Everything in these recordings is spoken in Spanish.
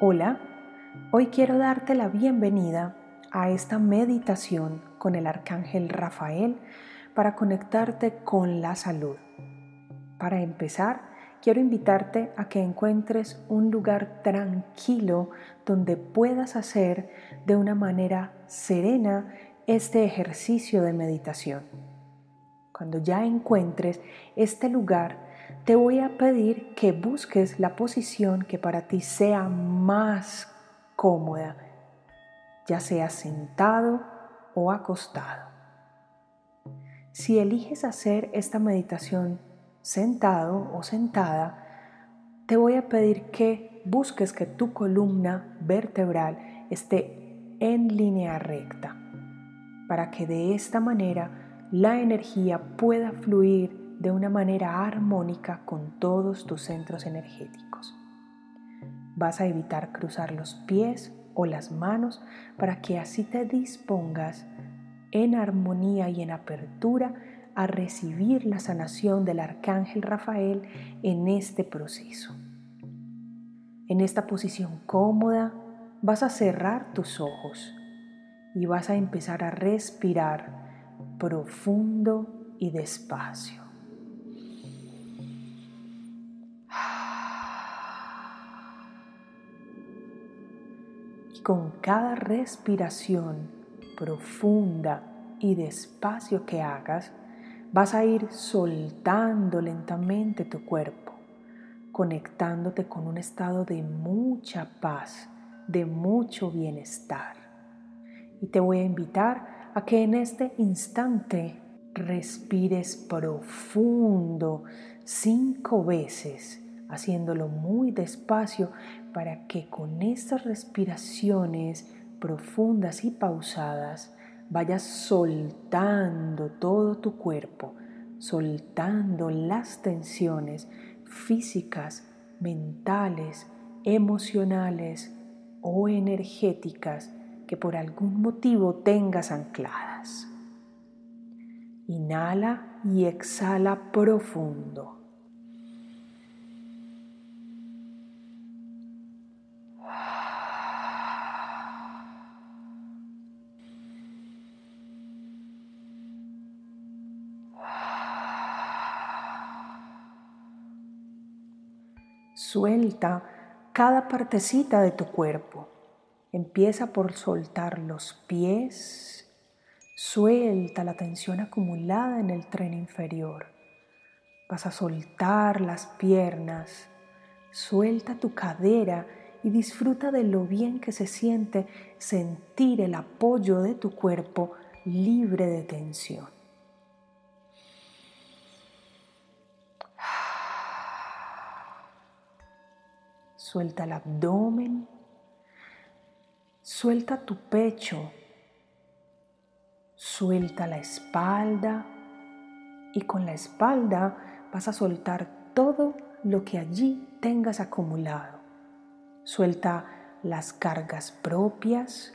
Hola, hoy quiero darte la bienvenida a esta meditación con el arcángel Rafael para conectarte con la salud. Para empezar, quiero invitarte a que encuentres un lugar tranquilo donde puedas hacer de una manera serena este ejercicio de meditación. Cuando ya encuentres este lugar, te voy a pedir que busques la posición que para ti sea más cómoda, ya sea sentado o acostado. Si eliges hacer esta meditación sentado o sentada, te voy a pedir que busques que tu columna vertebral esté en línea recta, para que de esta manera la energía pueda fluir de una manera armónica con todos tus centros energéticos. Vas a evitar cruzar los pies o las manos para que así te dispongas en armonía y en apertura a recibir la sanación del arcángel Rafael en este proceso. En esta posición cómoda vas a cerrar tus ojos y vas a empezar a respirar profundo y despacio. Con cada respiración profunda y despacio que hagas, vas a ir soltando lentamente tu cuerpo, conectándote con un estado de mucha paz, de mucho bienestar. Y te voy a invitar a que en este instante respires profundo cinco veces haciéndolo muy despacio para que con estas respiraciones profundas y pausadas vayas soltando todo tu cuerpo, soltando las tensiones físicas, mentales, emocionales o energéticas que por algún motivo tengas ancladas. Inhala y exhala profundo. Suelta cada partecita de tu cuerpo. Empieza por soltar los pies. Suelta la tensión acumulada en el tren inferior. Vas a soltar las piernas. Suelta tu cadera y disfruta de lo bien que se siente sentir el apoyo de tu cuerpo libre de tensión. Suelta el abdomen. Suelta tu pecho. Suelta la espalda. Y con la espalda vas a soltar todo lo que allí tengas acumulado. Suelta las cargas propias.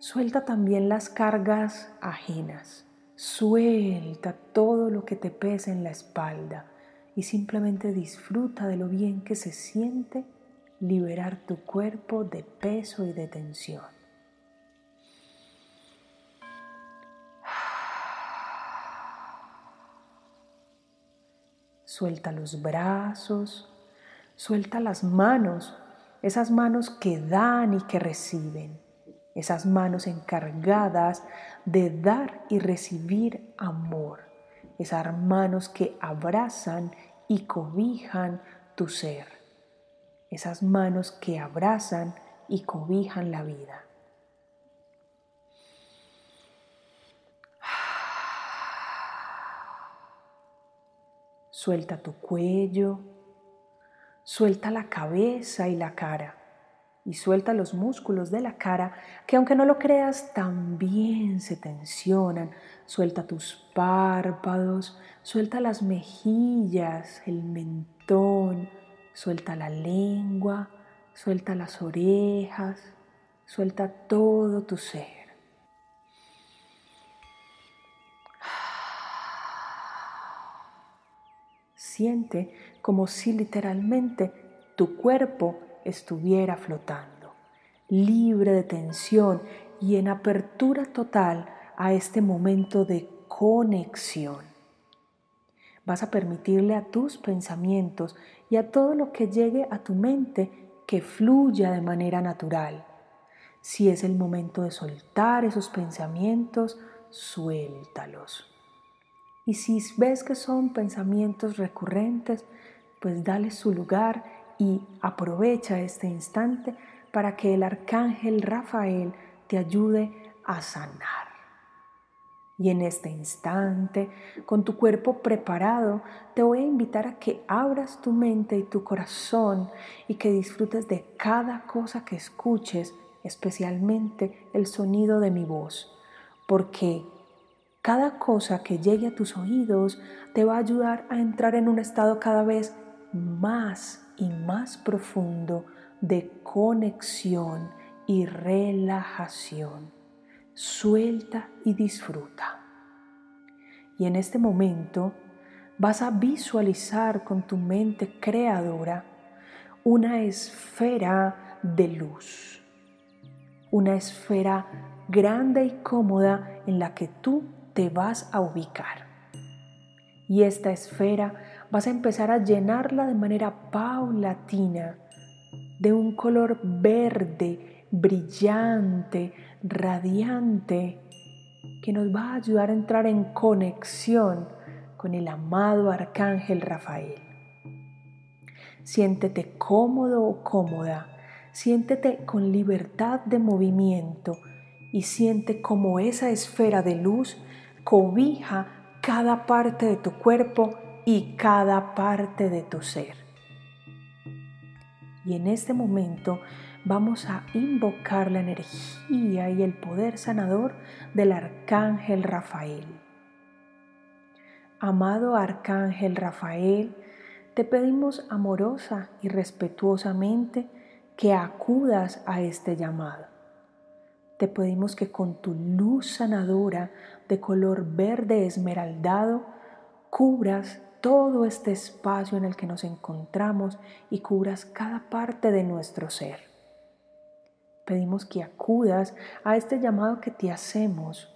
Suelta también las cargas ajenas. Suelta todo lo que te pesa en la espalda y simplemente disfruta de lo bien que se siente liberar tu cuerpo de peso y de tensión. Suelta los brazos, suelta las manos, esas manos que dan y que reciben, esas manos encargadas de dar y recibir amor esas manos que abrazan y cobijan tu ser, esas manos que abrazan y cobijan la vida. Suelta tu cuello, suelta la cabeza y la cara y suelta los músculos de la cara que aunque no lo creas también se tensionan. Suelta tus párpados, suelta las mejillas, el mentón, suelta la lengua, suelta las orejas, suelta todo tu ser. Siente como si literalmente tu cuerpo estuviera flotando, libre de tensión y en apertura total a este momento de conexión. Vas a permitirle a tus pensamientos y a todo lo que llegue a tu mente que fluya de manera natural. Si es el momento de soltar esos pensamientos, suéltalos. Y si ves que son pensamientos recurrentes, pues dale su lugar y aprovecha este instante para que el arcángel Rafael te ayude a sanar. Y en este instante, con tu cuerpo preparado, te voy a invitar a que abras tu mente y tu corazón y que disfrutes de cada cosa que escuches, especialmente el sonido de mi voz, porque cada cosa que llegue a tus oídos te va a ayudar a entrar en un estado cada vez más y más profundo de conexión y relajación suelta y disfruta. Y en este momento vas a visualizar con tu mente creadora una esfera de luz, una esfera grande y cómoda en la que tú te vas a ubicar. Y esta esfera vas a empezar a llenarla de manera paulatina, de un color verde, brillante, radiante que nos va a ayudar a entrar en conexión con el amado Arcángel Rafael. Siéntete cómodo o cómoda, siéntete con libertad de movimiento y siente como esa esfera de luz cobija cada parte de tu cuerpo y cada parte de tu ser. Y en este momento vamos a invocar la energía y el poder sanador del Arcángel Rafael. Amado Arcángel Rafael, te pedimos amorosa y respetuosamente que acudas a este llamado. Te pedimos que con tu luz sanadora de color verde esmeraldado cubras todo este espacio en el que nos encontramos y cubras cada parte de nuestro ser. Pedimos que acudas a este llamado que te hacemos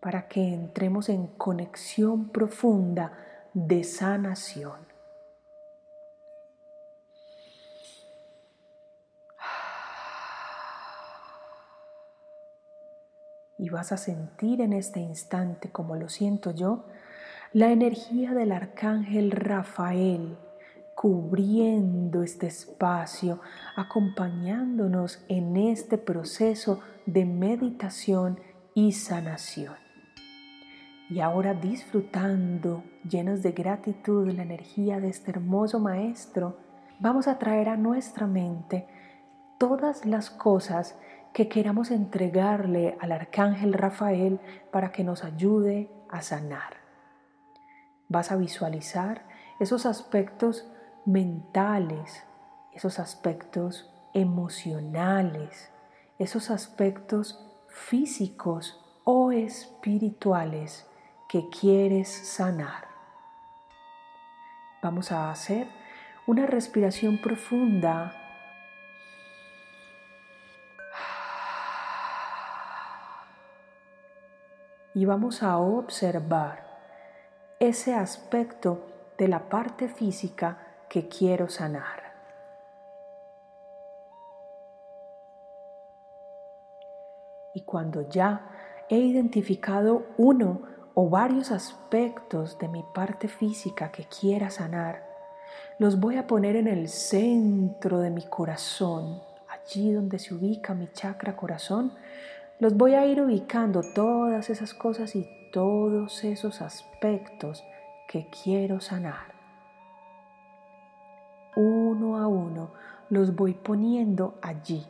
para que entremos en conexión profunda de sanación. Y vas a sentir en este instante, como lo siento yo, la energía del arcángel Rafael cubriendo este espacio, acompañándonos en este proceso de meditación y sanación. Y ahora disfrutando, llenos de gratitud la energía de este hermoso maestro, vamos a traer a nuestra mente todas las cosas que queramos entregarle al arcángel Rafael para que nos ayude a sanar. Vas a visualizar esos aspectos mentales, esos aspectos emocionales, esos aspectos físicos o espirituales que quieres sanar. Vamos a hacer una respiración profunda. Y vamos a observar ese aspecto de la parte física que quiero sanar. Y cuando ya he identificado uno o varios aspectos de mi parte física que quiera sanar, los voy a poner en el centro de mi corazón, allí donde se ubica mi chakra corazón, los voy a ir ubicando todas esas cosas y todos esos aspectos que quiero sanar uno a uno los voy poniendo allí.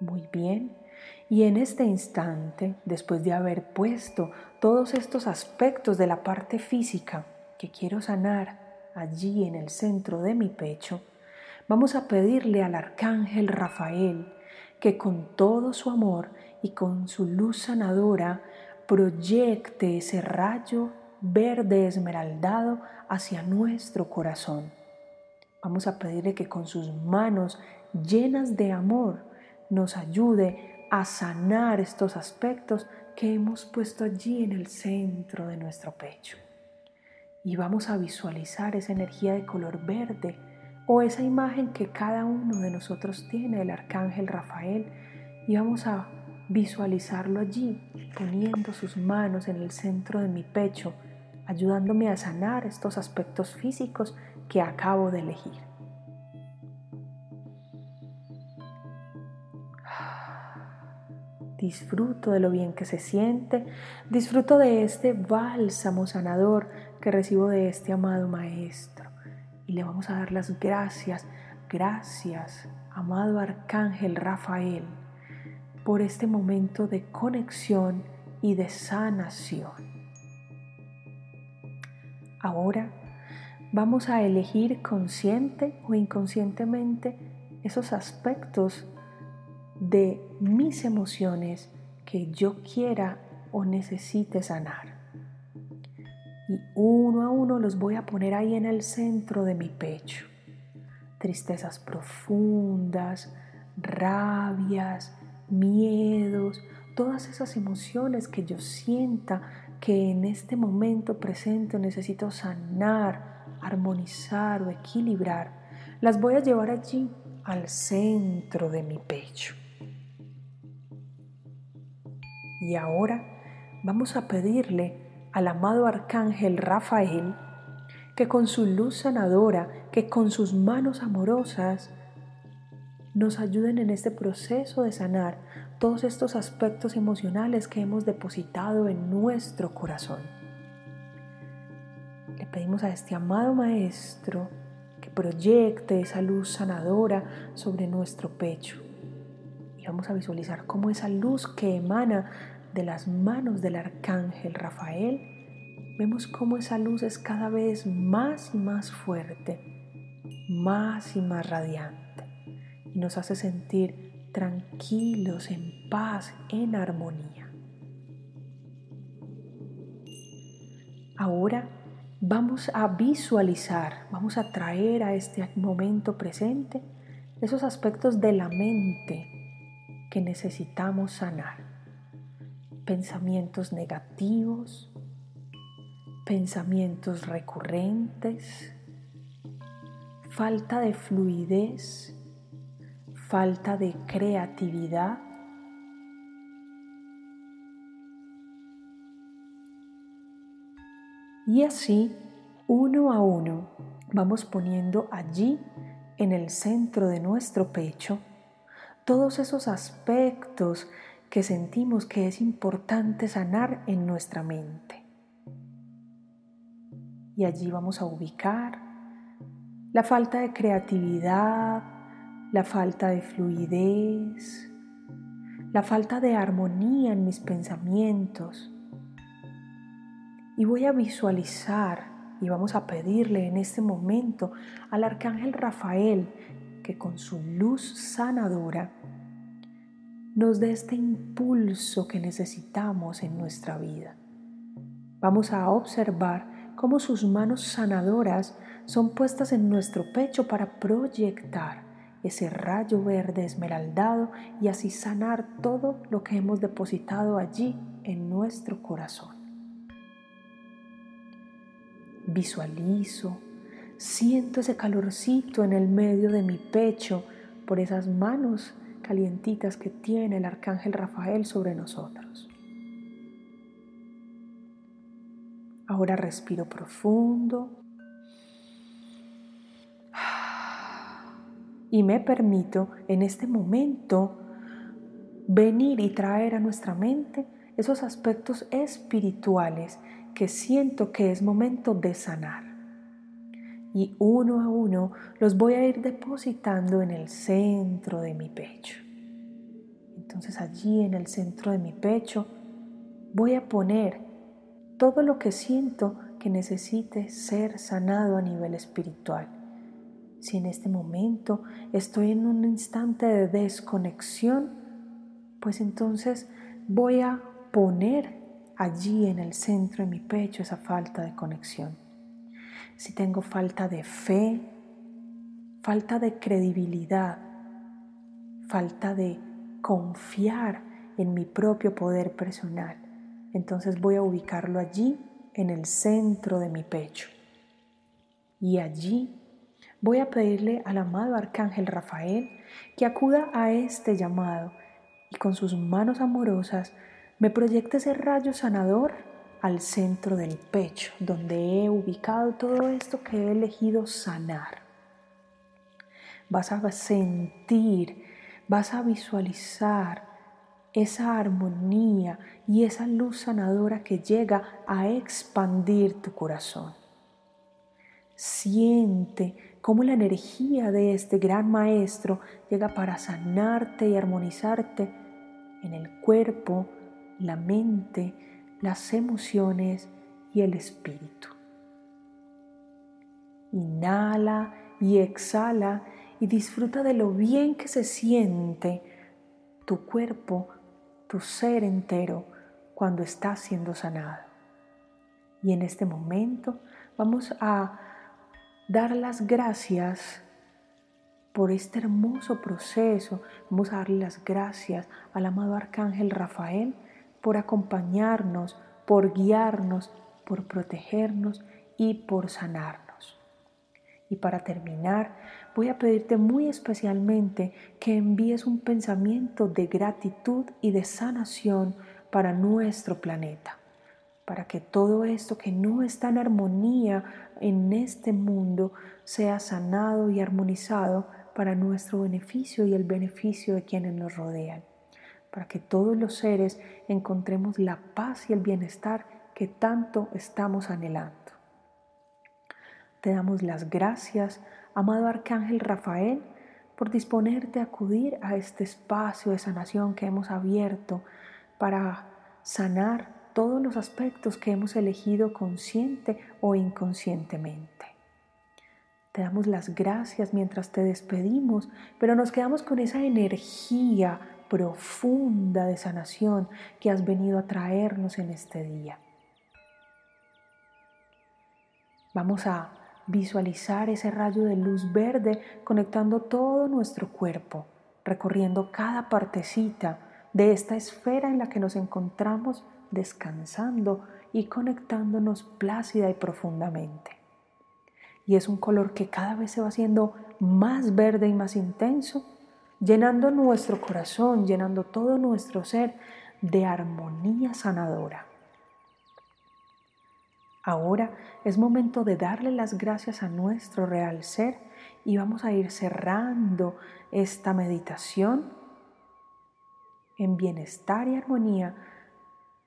Muy bien. Y en este instante, después de haber puesto todos estos aspectos de la parte física que quiero sanar allí en el centro de mi pecho, vamos a pedirle al arcángel Rafael que con todo su amor y con su luz sanadora proyecte ese rayo verde esmeraldado hacia nuestro corazón. Vamos a pedirle que con sus manos llenas de amor nos ayude a sanar estos aspectos que hemos puesto allí en el centro de nuestro pecho. Y vamos a visualizar esa energía de color verde o esa imagen que cada uno de nosotros tiene del arcángel Rafael y vamos a visualizarlo allí, poniendo sus manos en el centro de mi pecho, ayudándome a sanar estos aspectos físicos que acabo de elegir. Disfruto de lo bien que se siente, disfruto de este bálsamo sanador que recibo de este amado Maestro. Le vamos a dar las gracias, gracias, amado Arcángel Rafael por este momento de conexión y de sanación. Ahora vamos a elegir consciente o inconscientemente esos aspectos de mis emociones que yo quiera o necesite sanar. Y uno a uno los voy a poner ahí en el centro de mi pecho. Tristezas profundas, rabias, miedos, todas esas emociones que yo sienta que en este momento presente necesito sanar, armonizar o equilibrar, las voy a llevar allí al centro de mi pecho. Y ahora vamos a pedirle al amado arcángel Rafael que con su luz sanadora, que con sus manos amorosas, nos ayuden en este proceso de sanar todos estos aspectos emocionales que hemos depositado en nuestro corazón. Le pedimos a este amado Maestro que proyecte esa luz sanadora sobre nuestro pecho. Y vamos a visualizar cómo esa luz que emana de las manos del arcángel Rafael, vemos cómo esa luz es cada vez más y más fuerte, más y más radiante y nos hace sentir tranquilos, en paz, en armonía. Ahora vamos a visualizar, vamos a traer a este momento presente esos aspectos de la mente que necesitamos sanar. Pensamientos negativos, pensamientos recurrentes, falta de fluidez falta de creatividad. Y así, uno a uno, vamos poniendo allí, en el centro de nuestro pecho, todos esos aspectos que sentimos que es importante sanar en nuestra mente. Y allí vamos a ubicar la falta de creatividad, la falta de fluidez, la falta de armonía en mis pensamientos. Y voy a visualizar y vamos a pedirle en este momento al arcángel Rafael que con su luz sanadora nos dé este impulso que necesitamos en nuestra vida. Vamos a observar cómo sus manos sanadoras son puestas en nuestro pecho para proyectar ese rayo verde esmeraldado y así sanar todo lo que hemos depositado allí en nuestro corazón. Visualizo, siento ese calorcito en el medio de mi pecho por esas manos calientitas que tiene el arcángel Rafael sobre nosotros. Ahora respiro profundo y me permito en este momento venir y traer a nuestra mente esos aspectos espirituales que siento que es momento de sanar. Y uno a uno los voy a ir depositando en el centro de mi pecho. Entonces allí en el centro de mi pecho voy a poner todo lo que siento que necesite ser sanado a nivel espiritual si en este momento estoy en un instante de desconexión, pues entonces voy a poner allí en el centro de mi pecho esa falta de conexión. Si tengo falta de fe, falta de credibilidad, falta de confiar en mi propio poder personal. Entonces voy a ubicarlo allí en el centro de mi pecho. Y allí voy a pedirle al amado Arcángel Rafael que acuda a este llamado y con sus manos amorosas me proyecte ese rayo sanador al centro del pecho, donde he ubicado todo esto que he elegido sanar. Vas a sentir, vas a visualizar esa armonía y esa luz sanadora que llega a expandir tu corazón. Siente cómo la energía de este gran maestro llega para sanarte y armonizarte en el cuerpo, la mente, las emociones y el espíritu. Inhala y exhala y disfruta de lo bien que se siente tu cuerpo tu ser entero cuando está siendo sanado. Y en este momento vamos a dar las gracias por este hermoso proceso. Vamos a darle las gracias al amado Arcángel Rafael por acompañarnos, por guiarnos, por protegernos y por sanarnos. Y para terminar, voy a pedirte muy especialmente que envíes un pensamiento de gratitud y de sanación para nuestro planeta, para que todo esto que no está en armonía en este mundo sea sanado y armonizado para nuestro beneficio y el beneficio de quienes nos rodean, para que todos los seres encontremos la paz y el bienestar que tanto estamos anhelando. Te damos las gracias amado Arcángel Rafael, por disponerte a acudir a este espacio de sanación que hemos abierto para sanar todos los aspectos que hemos elegido consciente o inconscientemente. Te damos las gracias mientras te despedimos, pero nos quedamos con esa energía profunda de sanación que has venido a traernos en este día. Vamos a visualizar ese rayo de luz verde conectando todo nuestro cuerpo, recorriendo cada partecita de esta esfera en la que nos encontramos descansando y conectándonos plácida y profundamente. Y es un color que cada vez se va haciendo más verde y más intenso, llenando nuestro corazón, llenando todo nuestro ser de armonía sanadora. Ahora es momento de darle las gracias a nuestro real ser y vamos a ir cerrando esta meditación en bienestar y armonía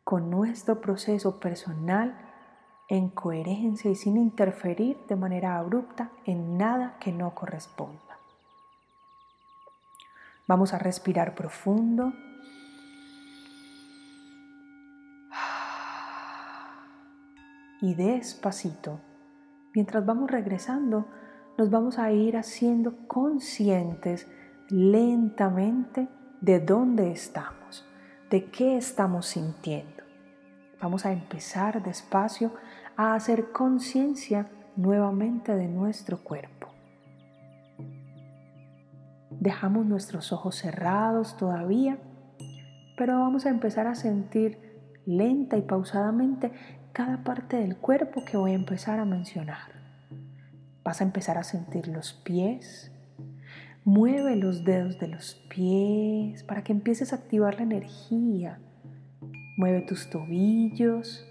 con nuestro proceso personal en coherencia y sin interferir de manera abrupta en nada que no corresponda. Vamos a respirar profundo. y despacito, mientras vamos regresando, nos vamos a ir haciendo conscientes lentamente de dónde estamos, de qué estamos sintiendo. Vamos a empezar despacio a hacer conciencia nuevamente de nuestro cuerpo. Dejamos nuestros ojos cerrados todavía, pero vamos a empezar a sentir lenta y pausadamente cada parte del cuerpo que voy a empezar a mencionar. Vas a empezar a sentir los pies. Mueve los dedos de los pies para que empieces a activar la energía. Mueve tus tobillos.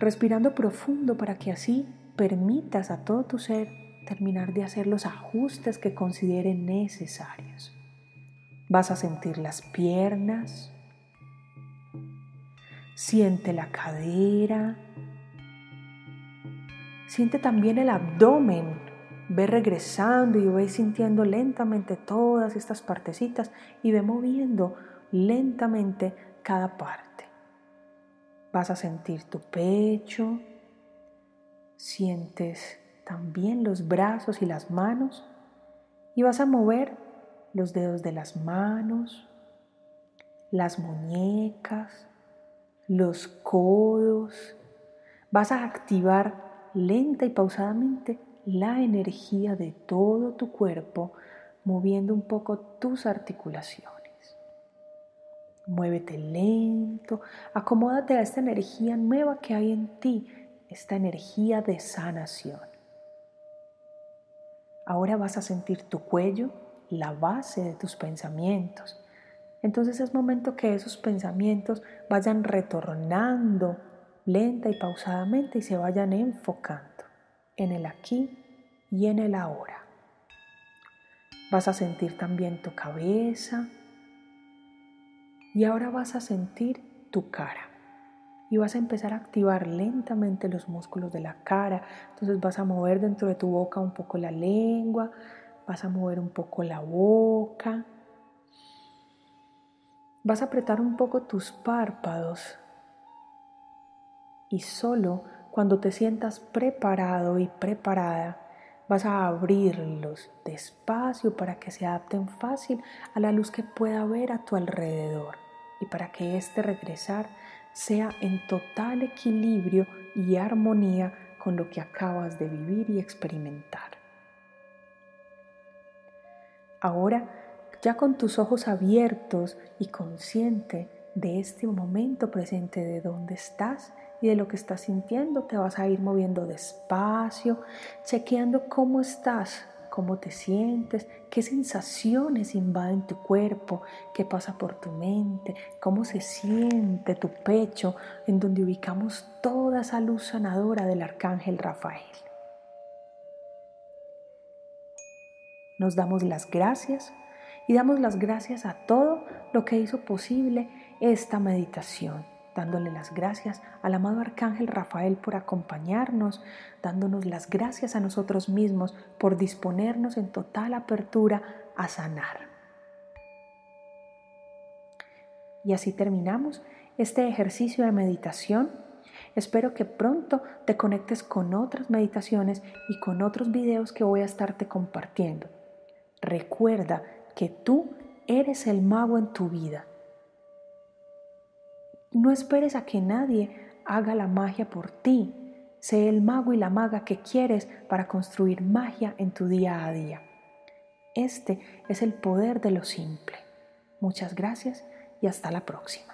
Respirando profundo para que así permitas a todo tu ser terminar de hacer los ajustes que consideren necesarios. Vas a sentir las piernas, Siente la cadera. Siente también el abdomen. Ve regresando y ve sintiendo lentamente todas estas partecitas y ve moviendo lentamente cada parte. Vas a sentir tu pecho. Sientes también los brazos y las manos y vas a mover los dedos de las manos, las muñecas, los codos. Vas a activar lenta y pausadamente la energía de todo tu cuerpo, moviendo un poco tus articulaciones. Muévete lento, acomódate a esta energía nueva que hay en ti, esta energía de sanación. Ahora vas a sentir tu cuello, la base de tus pensamientos. Entonces es momento que esos pensamientos vayan retornando lenta y pausadamente y se vayan enfocando en el aquí y en el ahora. Vas a sentir también tu cabeza, y ahora vas a sentir tu cara. Y vas a empezar a activar lentamente los músculos de la cara. Entonces vas a mover dentro de tu boca un poco la lengua, vas a mover un poco la boca. Vas a apretar un poco tus párpados. Y solo cuando te sientas preparado y preparada, vas a abrirlos despacio para que se adapten fácil a la luz que pueda haber a tu alrededor y para que este regresar sea en total equilibrio y armonía con lo que acabas de vivir y experimentar. Ahora, ya con tus ojos abiertos y consciente de este momento presente de dónde estás y de lo que estás sintiendo, te vas a ir moviendo despacio, chequeando cómo estás cómo te sientes, qué sensaciones invaden tu cuerpo, qué pasa por tu mente, cómo se siente tu pecho, en donde ubicamos toda esa luz sanadora del arcángel Rafael. Nos damos las gracias y damos las gracias a todo lo que hizo posible esta meditación dándole las gracias al amado Arcángel Rafael por acompañarnos, dándonos las gracias a nosotros mismos por disponernos en total apertura a sanar. Y así terminamos este ejercicio de meditación. Espero que pronto te conectes con otras meditaciones y con otros videos que voy a estarte compartiendo. Recuerda que tú eres el mago en tu vida no esperes a que nadie haga la magia por ti. Sé el mago y la maga que quieres para construir magia en tu día a día. Este es el poder de lo simple. Muchas gracias y hasta la próxima.